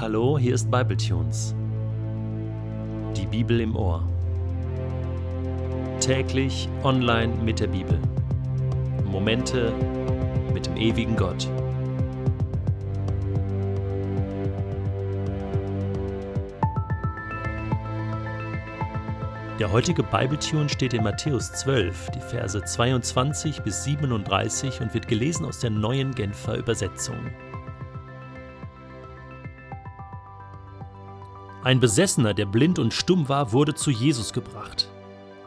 Hallo, hier ist Bibletunes. Die Bibel im Ohr. Täglich online mit der Bibel. Momente mit dem ewigen Gott. Der heutige Bibletune steht in Matthäus 12, die Verse 22 bis 37 und wird gelesen aus der neuen Genfer Übersetzung. Ein Besessener, der blind und stumm war, wurde zu Jesus gebracht.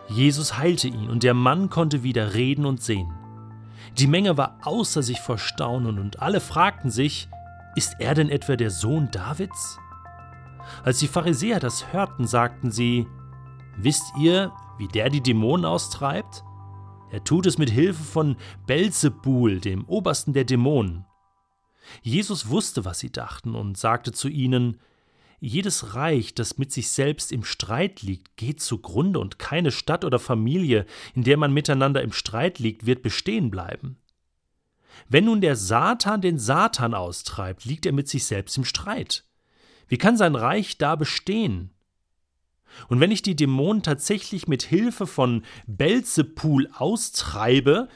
Jesus heilte ihn und der Mann konnte wieder reden und sehen. Die Menge war außer sich vor Staunen und alle fragten sich, ist er denn etwa der Sohn Davids? Als die Pharisäer das hörten, sagten sie, Wisst ihr, wie der die Dämonen austreibt? Er tut es mit Hilfe von Belzebul, dem Obersten der Dämonen. Jesus wusste, was sie dachten, und sagte zu ihnen, jedes Reich, das mit sich selbst im Streit liegt, geht zugrunde, und keine Stadt oder Familie, in der man miteinander im Streit liegt, wird bestehen bleiben. Wenn nun der Satan den Satan austreibt, liegt er mit sich selbst im Streit. Wie kann sein Reich da bestehen? Und wenn ich die Dämonen tatsächlich mit Hilfe von Belzebul austreibe,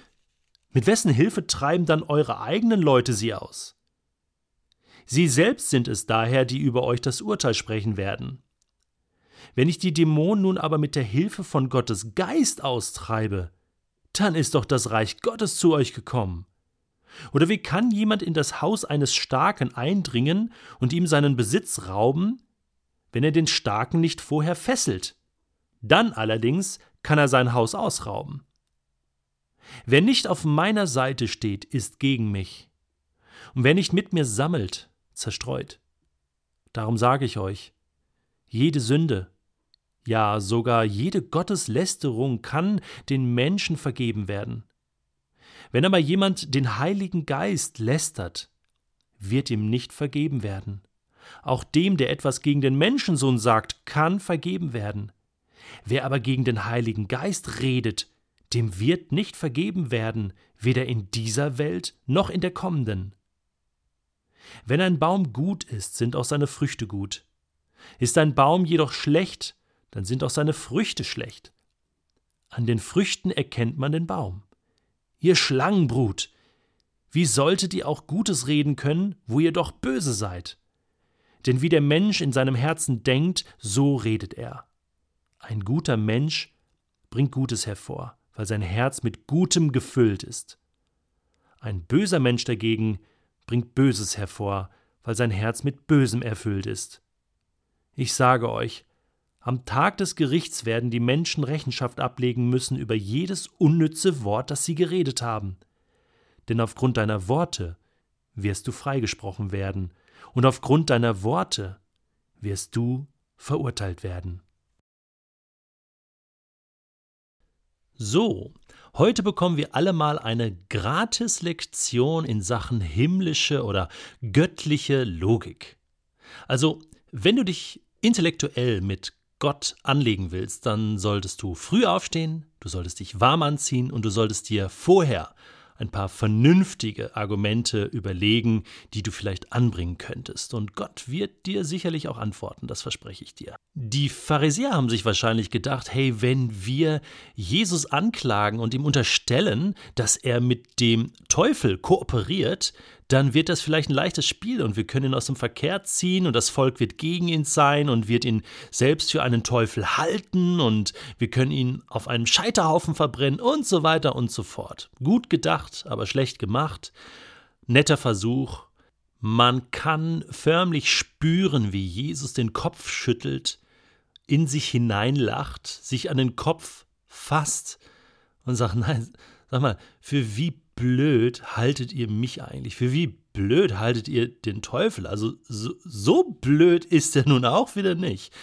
mit wessen Hilfe treiben dann eure eigenen Leute sie aus? Sie selbst sind es daher, die über euch das Urteil sprechen werden. Wenn ich die Dämonen nun aber mit der Hilfe von Gottes Geist austreibe, dann ist doch das Reich Gottes zu euch gekommen. Oder wie kann jemand in das Haus eines Starken eindringen und ihm seinen Besitz rauben, wenn er den Starken nicht vorher fesselt? Dann allerdings kann er sein Haus ausrauben. Wer nicht auf meiner Seite steht, ist gegen mich. Und wer nicht mit mir sammelt, zerstreut. Darum sage ich euch, jede Sünde, ja sogar jede Gotteslästerung kann den Menschen vergeben werden. Wenn aber jemand den Heiligen Geist lästert, wird ihm nicht vergeben werden. Auch dem, der etwas gegen den Menschensohn sagt, kann vergeben werden. Wer aber gegen den Heiligen Geist redet, dem wird nicht vergeben werden, weder in dieser Welt noch in der kommenden. Wenn ein Baum gut ist, sind auch seine Früchte gut. Ist ein Baum jedoch schlecht, dann sind auch seine Früchte schlecht. An den Früchten erkennt man den Baum. Ihr Schlangenbrut, wie solltet ihr auch Gutes reden können, wo ihr doch böse seid? Denn wie der Mensch in seinem Herzen denkt, so redet er. Ein guter Mensch bringt Gutes hervor, weil sein Herz mit Gutem gefüllt ist. Ein böser Mensch dagegen bringt Böses hervor, weil sein Herz mit Bösem erfüllt ist. Ich sage euch, am Tag des Gerichts werden die Menschen Rechenschaft ablegen müssen über jedes unnütze Wort, das sie geredet haben. Denn aufgrund deiner Worte wirst du freigesprochen werden, und aufgrund deiner Worte wirst du verurteilt werden. So, heute bekommen wir alle mal eine Gratis-Lektion in Sachen himmlische oder göttliche Logik. Also, wenn du dich intellektuell mit Gott anlegen willst, dann solltest du früh aufstehen, du solltest dich warm anziehen und du solltest dir vorher ein paar vernünftige Argumente überlegen, die du vielleicht anbringen könntest. Und Gott wird dir sicherlich auch antworten, das verspreche ich dir. Die Pharisäer haben sich wahrscheinlich gedacht, hey, wenn wir Jesus anklagen und ihm unterstellen, dass er mit dem Teufel kooperiert, dann wird das vielleicht ein leichtes Spiel und wir können ihn aus dem Verkehr ziehen und das Volk wird gegen ihn sein und wird ihn selbst für einen Teufel halten und wir können ihn auf einem Scheiterhaufen verbrennen und so weiter und so fort. Gut gedacht, aber schlecht gemacht. Netter Versuch. Man kann förmlich spüren, wie Jesus den Kopf schüttelt, in sich hineinlacht, sich an den Kopf fasst und sagt, nein, sag mal, für wie blöd haltet ihr mich eigentlich? Für wie blöd haltet ihr den Teufel? Also so, so blöd ist er nun auch wieder nicht.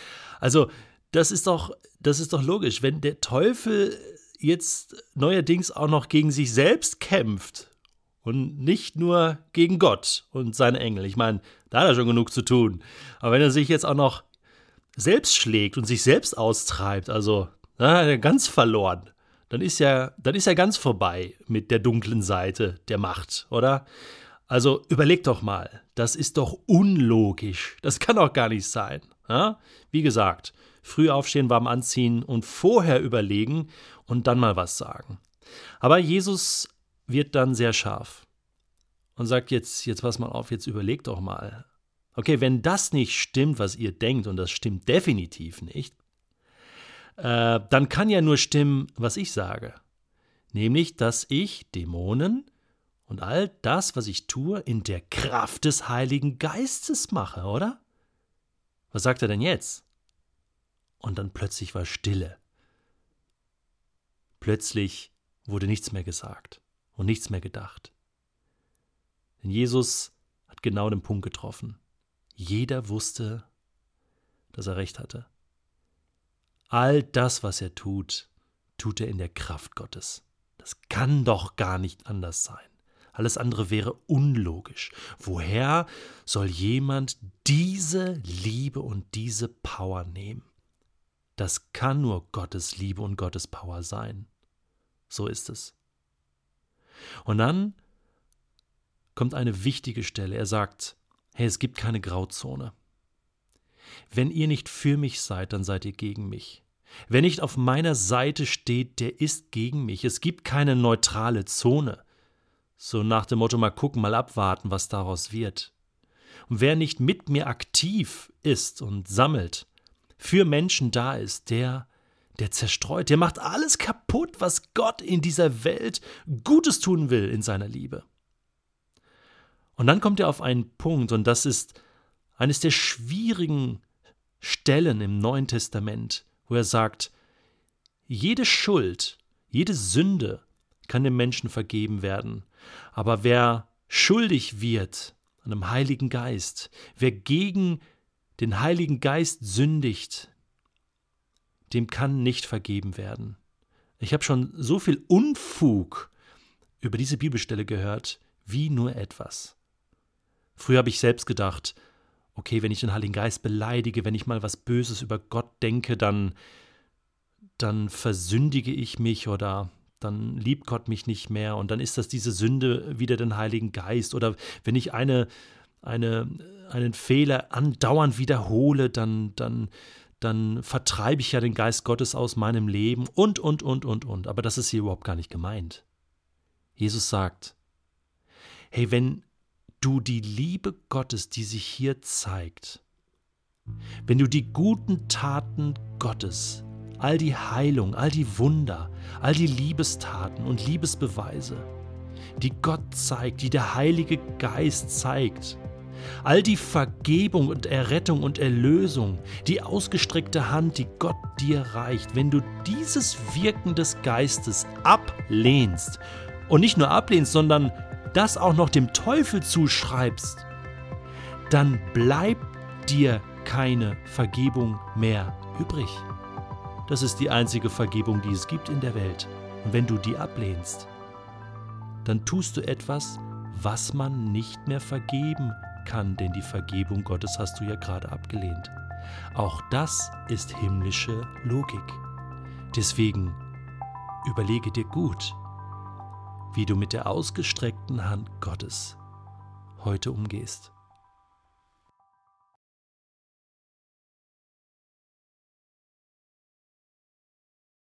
Also das ist doch, das ist doch logisch, wenn der Teufel jetzt neuerdings auch noch gegen sich selbst kämpft und nicht nur gegen Gott und seine Engel. Ich meine, da hat er schon genug zu tun. Aber wenn er sich jetzt auch noch selbst schlägt und sich selbst austreibt, also er ganz verloren dann ist ja, dann ist ja ganz vorbei mit der dunklen Seite der Macht, oder? Also überleg doch mal, das ist doch unlogisch. Das kann doch gar nicht sein. Ja? Wie gesagt, früh aufstehen, warm anziehen und vorher überlegen und dann mal was sagen. Aber Jesus wird dann sehr scharf und sagt jetzt, jetzt pass mal auf, jetzt überleg doch mal. Okay, wenn das nicht stimmt, was ihr denkt, und das stimmt definitiv nicht, äh, dann kann ja nur stimmen, was ich sage. Nämlich, dass ich Dämonen und all das, was ich tue, in der Kraft des Heiligen Geistes mache, oder? Was sagt er denn jetzt? Und dann plötzlich war Stille. Plötzlich wurde nichts mehr gesagt und nichts mehr gedacht. Denn Jesus hat genau den Punkt getroffen. Jeder wusste, dass er recht hatte. All das, was er tut, tut er in der Kraft Gottes. Das kann doch gar nicht anders sein. Alles andere wäre unlogisch. Woher soll jemand diese Liebe und diese Power nehmen? Das kann nur Gottes Liebe und Gottes Power sein. So ist es. Und dann kommt eine wichtige Stelle. Er sagt, hey, es gibt keine Grauzone. Wenn ihr nicht für mich seid, dann seid ihr gegen mich. Wer nicht auf meiner Seite steht, der ist gegen mich. Es gibt keine neutrale Zone. So nach dem Motto mal gucken, mal abwarten, was daraus wird. Und wer nicht mit mir aktiv ist und sammelt, für Menschen da ist, der, der zerstreut, der macht alles kaputt, was Gott in dieser Welt Gutes tun will in seiner Liebe. Und dann kommt er auf einen Punkt, und das ist eines der schwierigen Stellen im Neuen Testament, wo er sagt, jede Schuld, jede Sünde kann dem Menschen vergeben werden, aber wer schuldig wird an einem Heiligen Geist, wer gegen den Heiligen Geist sündigt, dem kann nicht vergeben werden. Ich habe schon so viel Unfug über diese Bibelstelle gehört, wie nur etwas. Früher habe ich selbst gedacht, okay, wenn ich den Heiligen Geist beleidige, wenn ich mal was Böses über Gott denke, dann, dann versündige ich mich oder dann liebt Gott mich nicht mehr und dann ist das diese Sünde wieder den Heiligen Geist. Oder wenn ich eine, eine, einen Fehler andauernd wiederhole, dann, dann, dann vertreibe ich ja den Geist Gottes aus meinem Leben und, und, und, und, und. Aber das ist hier überhaupt gar nicht gemeint. Jesus sagt, hey, wenn du die Liebe Gottes, die sich hier zeigt, wenn du die guten Taten Gottes, all die Heilung, all die Wunder, all die Liebestaten und Liebesbeweise, die Gott zeigt, die der Heilige Geist zeigt, all die Vergebung und Errettung und Erlösung, die ausgestreckte Hand, die Gott dir reicht, wenn du dieses Wirken des Geistes ablehnst und nicht nur ablehnst, sondern das auch noch dem Teufel zuschreibst, dann bleibt dir keine Vergebung mehr übrig. Das ist die einzige Vergebung, die es gibt in der Welt. Und wenn du die ablehnst, dann tust du etwas, was man nicht mehr vergeben kann, denn die Vergebung Gottes hast du ja gerade abgelehnt. Auch das ist himmlische Logik. Deswegen überlege dir gut, wie du mit der ausgestreckten Hand Gottes heute umgehst.